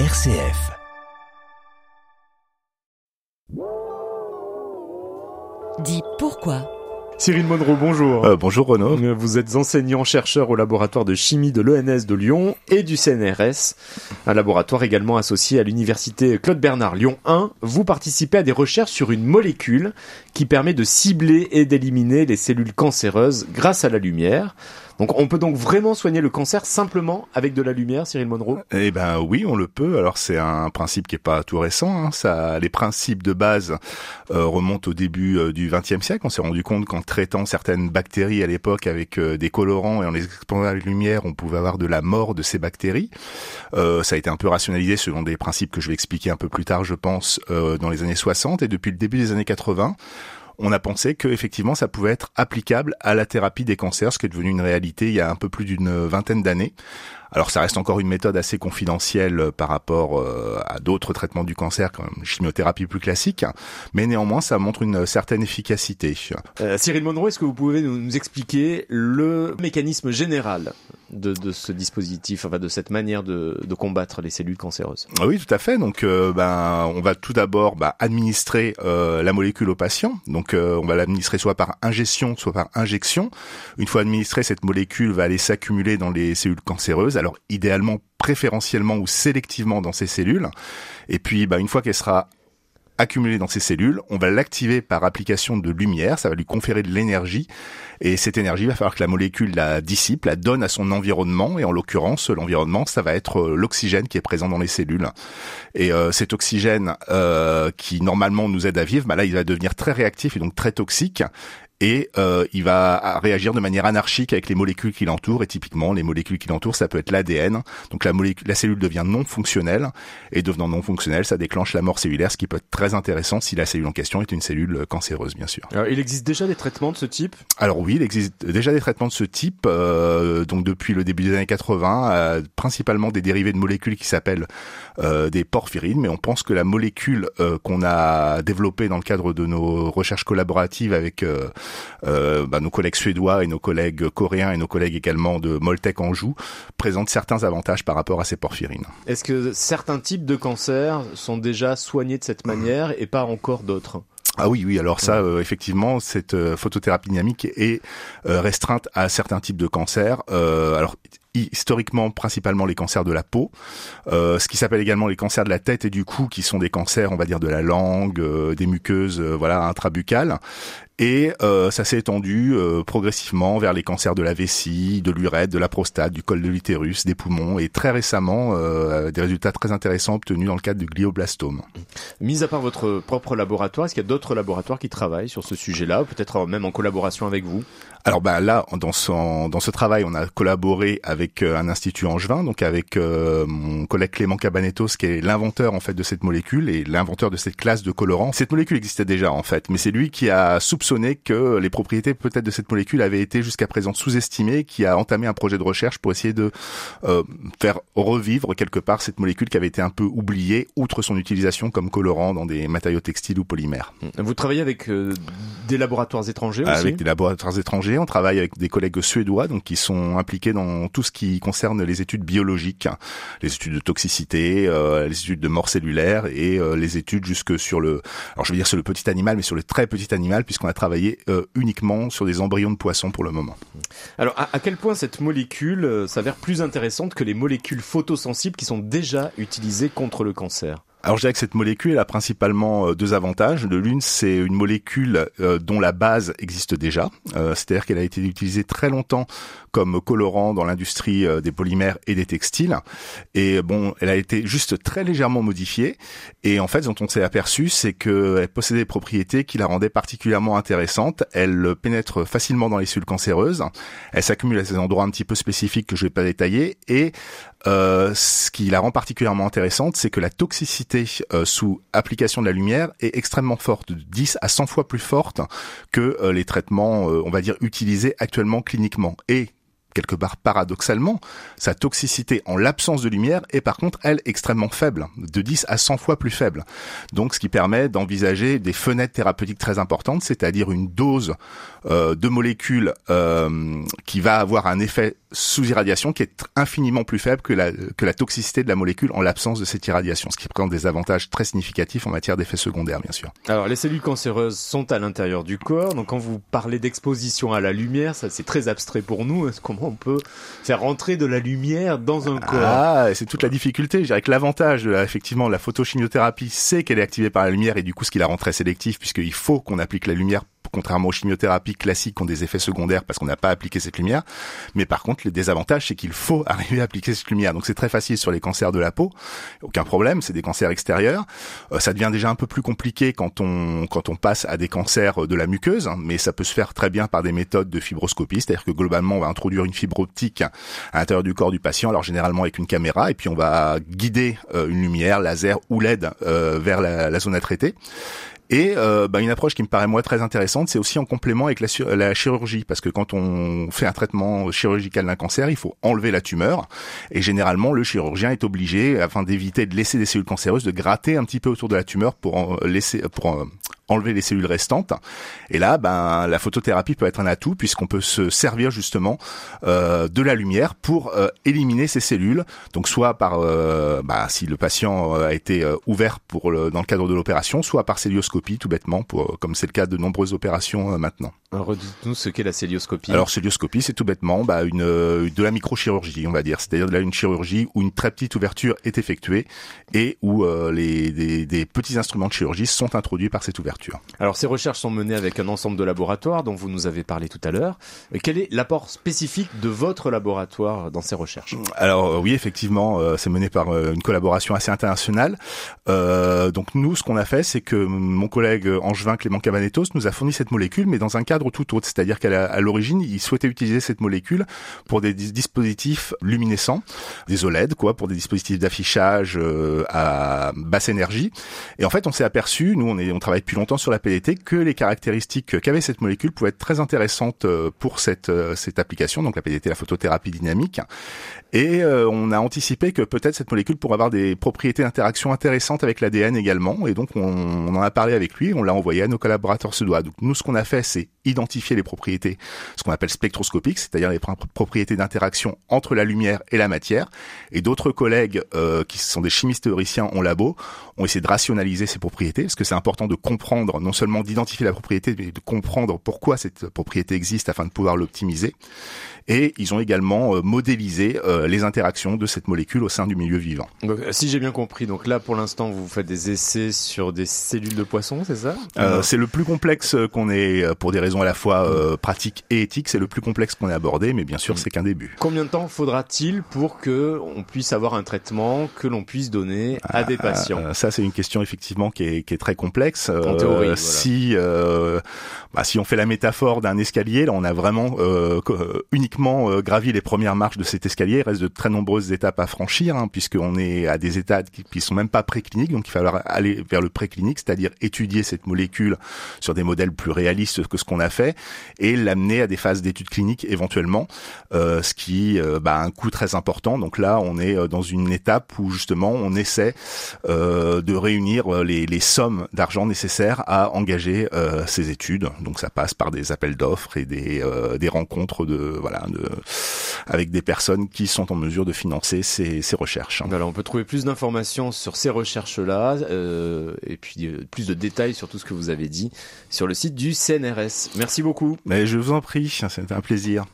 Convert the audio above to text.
RCF. Dis pourquoi? Cyril Monroe, bonjour. Euh, bonjour Renaud. Vous êtes enseignant-chercheur au laboratoire de chimie de l'ENS de Lyon et du CNRS, un laboratoire également associé à l'université Claude Bernard Lyon 1. Vous participez à des recherches sur une molécule qui permet de cibler et d'éliminer les cellules cancéreuses grâce à la lumière. Donc on peut donc vraiment soigner le cancer simplement avec de la lumière, Cyril Monroe Eh ben oui, on le peut. Alors c'est un principe qui est pas tout récent. Hein. Ça, les principes de base euh, remontent au début euh, du XXe siècle. On s'est rendu compte qu'en traitant certaines bactéries à l'époque avec euh, des colorants et en les exposant à la lumière, on pouvait avoir de la mort de ces bactéries. ça a été un peu rationalisé selon des principes que je vais expliquer un peu plus tard, je pense, dans les années 60 et depuis le début des années 80 on a pensé que effectivement ça pouvait être applicable à la thérapie des cancers, ce qui est devenu une réalité il y a un peu plus d'une vingtaine d'années. Alors ça reste encore une méthode assez confidentielle euh, par rapport euh, à d'autres traitements du cancer comme chimiothérapie plus classique, mais néanmoins ça montre une certaine efficacité. Euh, Cyril Monroe, est-ce que vous pouvez nous expliquer le mécanisme général de, de, ce dispositif, enfin de cette manière de, de combattre les cellules cancéreuses? Ah Oui, tout à fait. Donc, euh, ben, on va tout d'abord bah, administrer euh, la molécule au patient. Donc, on va l'administrer soit par ingestion, soit par injection. Une fois administrée, cette molécule va aller s'accumuler dans les cellules cancéreuses. Alors, idéalement, préférentiellement ou sélectivement dans ces cellules. Et puis, bah, une fois qu'elle sera accumulé dans ces cellules, on va l'activer par application de lumière, ça va lui conférer de l'énergie, et cette énergie, va falloir que la molécule la dissipe, la donne à son environnement, et en l'occurrence, l'environnement, ça va être euh, l'oxygène qui est présent dans les cellules. Et euh, cet oxygène euh, qui normalement nous aide à vivre, bah là, il va devenir très réactif et donc très toxique, et euh, il va réagir de manière anarchique avec les molécules qui l'entourent. Et typiquement, les molécules qui l'entourent, ça peut être l'ADN. Donc la, molécule, la cellule devient non fonctionnelle, et devenant non fonctionnelle, ça déclenche la mort cellulaire, ce qui peut être très intéressant si la cellule en question est une cellule cancéreuse, bien sûr. Alors, il existe déjà des traitements de ce type? Alors oui, il existe déjà des traitements de ce type. Euh, donc depuis le début des années 80, euh, principalement des dérivés de molécules qui s'appellent euh, des porphyrines, mais on pense que la molécule euh, qu'on a développée dans le cadre de nos recherches collaboratives avec euh, bah, nos collègues suédois et nos collègues coréens et nos collègues également de Moltec Anjou présentent certains avantages par rapport à ces porphyrines. Est-ce que certains types de cancers sont déjà soignés de cette manière et pas encore d'autres? Ah oui, oui. Alors ça, euh, effectivement, cette euh, photothérapie dynamique est restreinte à certains types de cancers. alors historiquement principalement les cancers de la peau, ce qui s'appelle également les cancers de la tête et du cou, qui sont des cancers, on va dire, de la langue, des muqueuses, voilà, intrabuccales, et euh, ça s'est étendu euh, progressivement vers les cancers de la vessie, de l'urètre, de la prostate, du col de l'utérus, des poumons, et très récemment euh, des résultats très intéressants obtenus dans le cadre du glioblastome. Mis à part votre propre laboratoire, est-ce qu'il y a d'autres laboratoires qui travaillent sur ce sujet-là, peut-être même en collaboration avec vous? Alors bah là, dans son dans ce travail, on a collaboré avec un institut angevin, donc avec mon collègue Clément Cabanetos, qui est l'inventeur en fait de cette molécule et l'inventeur de cette classe de colorants. Cette molécule existait déjà en fait, mais c'est lui qui a soupçonné soupçonné que les propriétés peut-être de cette molécule avaient été jusqu'à présent sous-estimées, qui a entamé un projet de recherche pour essayer de euh, faire revivre quelque part cette molécule qui avait été un peu oubliée, outre son utilisation comme colorant dans des matériaux textiles ou polymères. Vous travaillez avec euh, des laboratoires étrangers aussi Avec des laboratoires étrangers, on travaille avec des collègues suédois, donc qui sont impliqués dans tout ce qui concerne les études biologiques, les études de toxicité, euh, les études de mort cellulaire et les études jusque sur le, alors je veux dire sur le petit animal, mais sur le très petit animal, puisqu'on a travailler euh, uniquement sur des embryons de poissons pour le moment. Alors, à, quel point cette molécule euh, s'avère plus intéressante que les molécules photosensibles qui sont déjà utilisées contre le cancer? Alors je dirais que cette molécule a principalement euh, deux avantages. De l'une, c'est une molécule dont la base existe déjà, c'est-à-dire qu'elle a été utilisée très longtemps comme colorant dans l'industrie des polymères et des textiles. Et bon, elle a été juste très légèrement modifiée. Et en fait, dont on s'est aperçu, c'est qu'elle possédait des propriétés qui la rendaient particulièrement intéressante. Elle pénètre facilement dans les cellules cancéreuses. Elle s'accumule à ces endroits un petit peu spécifiques que je vais pas détailler. Et euh, ce qui la rend particulièrement intéressante, c'est que la toxicité euh, sous application de la lumière est extrêmement forte, de 10 à 100 fois plus forte que euh, les traitements, on va dire, utilisés actuellement cliniquement. Et quelque part paradoxalement, sa toxicité en l'absence de lumière est par contre, elle, extrêmement faible, de 10 à 100 fois plus faible. Donc ce qui permet d'envisager des fenêtres thérapeutiques très importantes, c'est-à-dire une dose euh, de molécules euh, qui va avoir un effet sous irradiation qui est infiniment plus faible que la, que la toxicité de la molécule en l'absence de cette irradiation, ce qui présente des avantages très significatifs en matière d'effets secondaires, bien sûr. Alors, les cellules cancéreuses sont à l'intérieur du corps, donc quand vous parlez d'exposition à la lumière, ça c'est très abstrait pour nous. Comment on peut faire rentrer de la lumière dans un corps Ah, c'est toute la difficulté. Je que l'avantage effectivement la photochimiothérapie, c'est qu'elle est activée par la lumière et du coup ce qui la rend très sélective puisqu'il faut qu'on applique la lumière contrairement aux chimiothérapies classiques qui ont des effets secondaires parce qu'on n'a pas appliqué cette lumière. Mais par contre, le désavantage, c'est qu'il faut arriver à appliquer cette lumière. Donc c'est très facile sur les cancers de la peau, aucun problème, c'est des cancers extérieurs. Euh, ça devient déjà un peu plus compliqué quand on quand on passe à des cancers de la muqueuse, hein, mais ça peut se faire très bien par des méthodes de fibroscopie, c'est-à-dire que globalement, on va introduire une fibre optique à l'intérieur du corps du patient, alors généralement avec une caméra, et puis on va guider euh, une lumière laser ou LED euh, vers la zone à traiter. Et euh, bah, une approche qui me paraît moi très intéressante, c'est aussi en complément avec la, chirurgie, parce que quand on fait un traitement chirurgical d'un cancer, il faut enlever la tumeur, et généralement le chirurgien est obligé, afin d'éviter de laisser des cellules cancéreuses, de gratter un petit peu autour de la tumeur pour laisser, pour enlever les cellules restantes. Et là, ben, la photothérapie peut être un atout puisqu'on peut se servir justement euh, de la lumière pour euh, éliminer ces cellules. Donc soit par, euh, bah, si le patient a été ouvert pour le, dans le cadre de l'opération, soit par célioscopie tout bêtement, pour, comme c'est le cas de nombreuses opérations maintenant. Redites-nous ce qu'est la célioscopie. Alors célioscopie, c'est tout bêtement bah, une de la microchirurgie, on va dire, c'est-à-dire la une chirurgie où une très petite ouverture est effectuée et où les des, des petits instruments de chirurgie sont introduits par cette ouverture. Alors ces recherches sont menées avec un ensemble de laboratoires dont vous nous avez parlé tout à l'heure. Quel est l'apport spécifique de votre laboratoire dans ces recherches? Alors euh, oui, effectivement, euh, c'est mené par euh, une collaboration assez internationale. donc nous, ce qu'on a fait, c'est que mon collègue Angevin Clément Cabanetos nous a fourni cette molécule, mais dans un cadre tout autre. C'est-à-dire qu'à l'origine, il souhaitait utiliser cette molécule pour des dispositifs luminescents, des OLED, quoi, pour des dispositifs d'affichage à basse énergie. Et en fait, on s'est aperçu, nous, on, est, on travaille depuis longtemps sur la PDT que les caractéristiques qu'avait cette molécule pouvaient être très intéressantes euh, pour cette, euh, cette application, donc la PDT, la photothérapie dynamique. Et euh, on a anticipé que peut-être cette molécule pourrait avoir des propriétés d'interaction intéressantes avec l'ADN également. Et donc on, en a parlé avec lui, on l'a envoyé à nos collaborateurs suédois. Donc nous, ce qu'on a fait, c'est identifier les propriétés, ce qu'on appelle spectroscopiques, c'est-à-dire les propriétés d'interaction entre la lumière et la matière. Et d'autres collègues qui sont des chimistes théoriciens en labo ont essayé de rationaliser ces propriétés, parce que c'est important de comprendre non seulement d'identifier la propriété, mais de comprendre pourquoi cette propriété existe afin de pouvoir l'optimiser. Et ils ont également euh, modélisé euh, les interactions de cette molécule au sein du milieu vivant. Donc, euh, si j'ai bien compris, donc là pour l'instant vous faites des essais sur des cellules de poisson, c'est ça? C'est le plus complexe qu'on ait, pour des raisons à la fois pratiques et éthiques, c'est le plus complexe qu'on ait abordé, mais bien sûr mm. c'est qu'un début. Combien de temps faudra-t-il pour que on puisse avoir un traitement que l'on puisse donner à des patients? Ça c'est une question effectivement qui est, qui est très complexe. Euh, si euh, bah, si on fait la métaphore d'un escalier, là on a vraiment euh, uniquement gravi les premières marches de cet escalier. Il reste de très nombreuses étapes à franchir, hein, puisqu'on est à des états qui, qui sont même pas précliniques, donc il va falloir aller vers le préclinique, c'est-à-dire étudier cette molécule sur des modèles plus réalistes que ce qu'on a fait et l'amener à des phases d'études cliniques éventuellement, ce qui bah, a un coût très important. Donc là, on est dans une étape où justement on essaie de réunir les, les sommes d'argent nécessaires à engager euh, ces études. Donc ça passe par des appels d'offres et des, euh, des rencontres de voilà de, avec des personnes qui sont en mesure de financer ces, ces recherches. Voilà, on peut trouver plus d'informations sur ces recherches-là euh, et puis euh, plus de détails sur tout ce que vous avez dit sur le site du CNRS. Merci beaucoup. Mais je vous en prie, c'était un plaisir.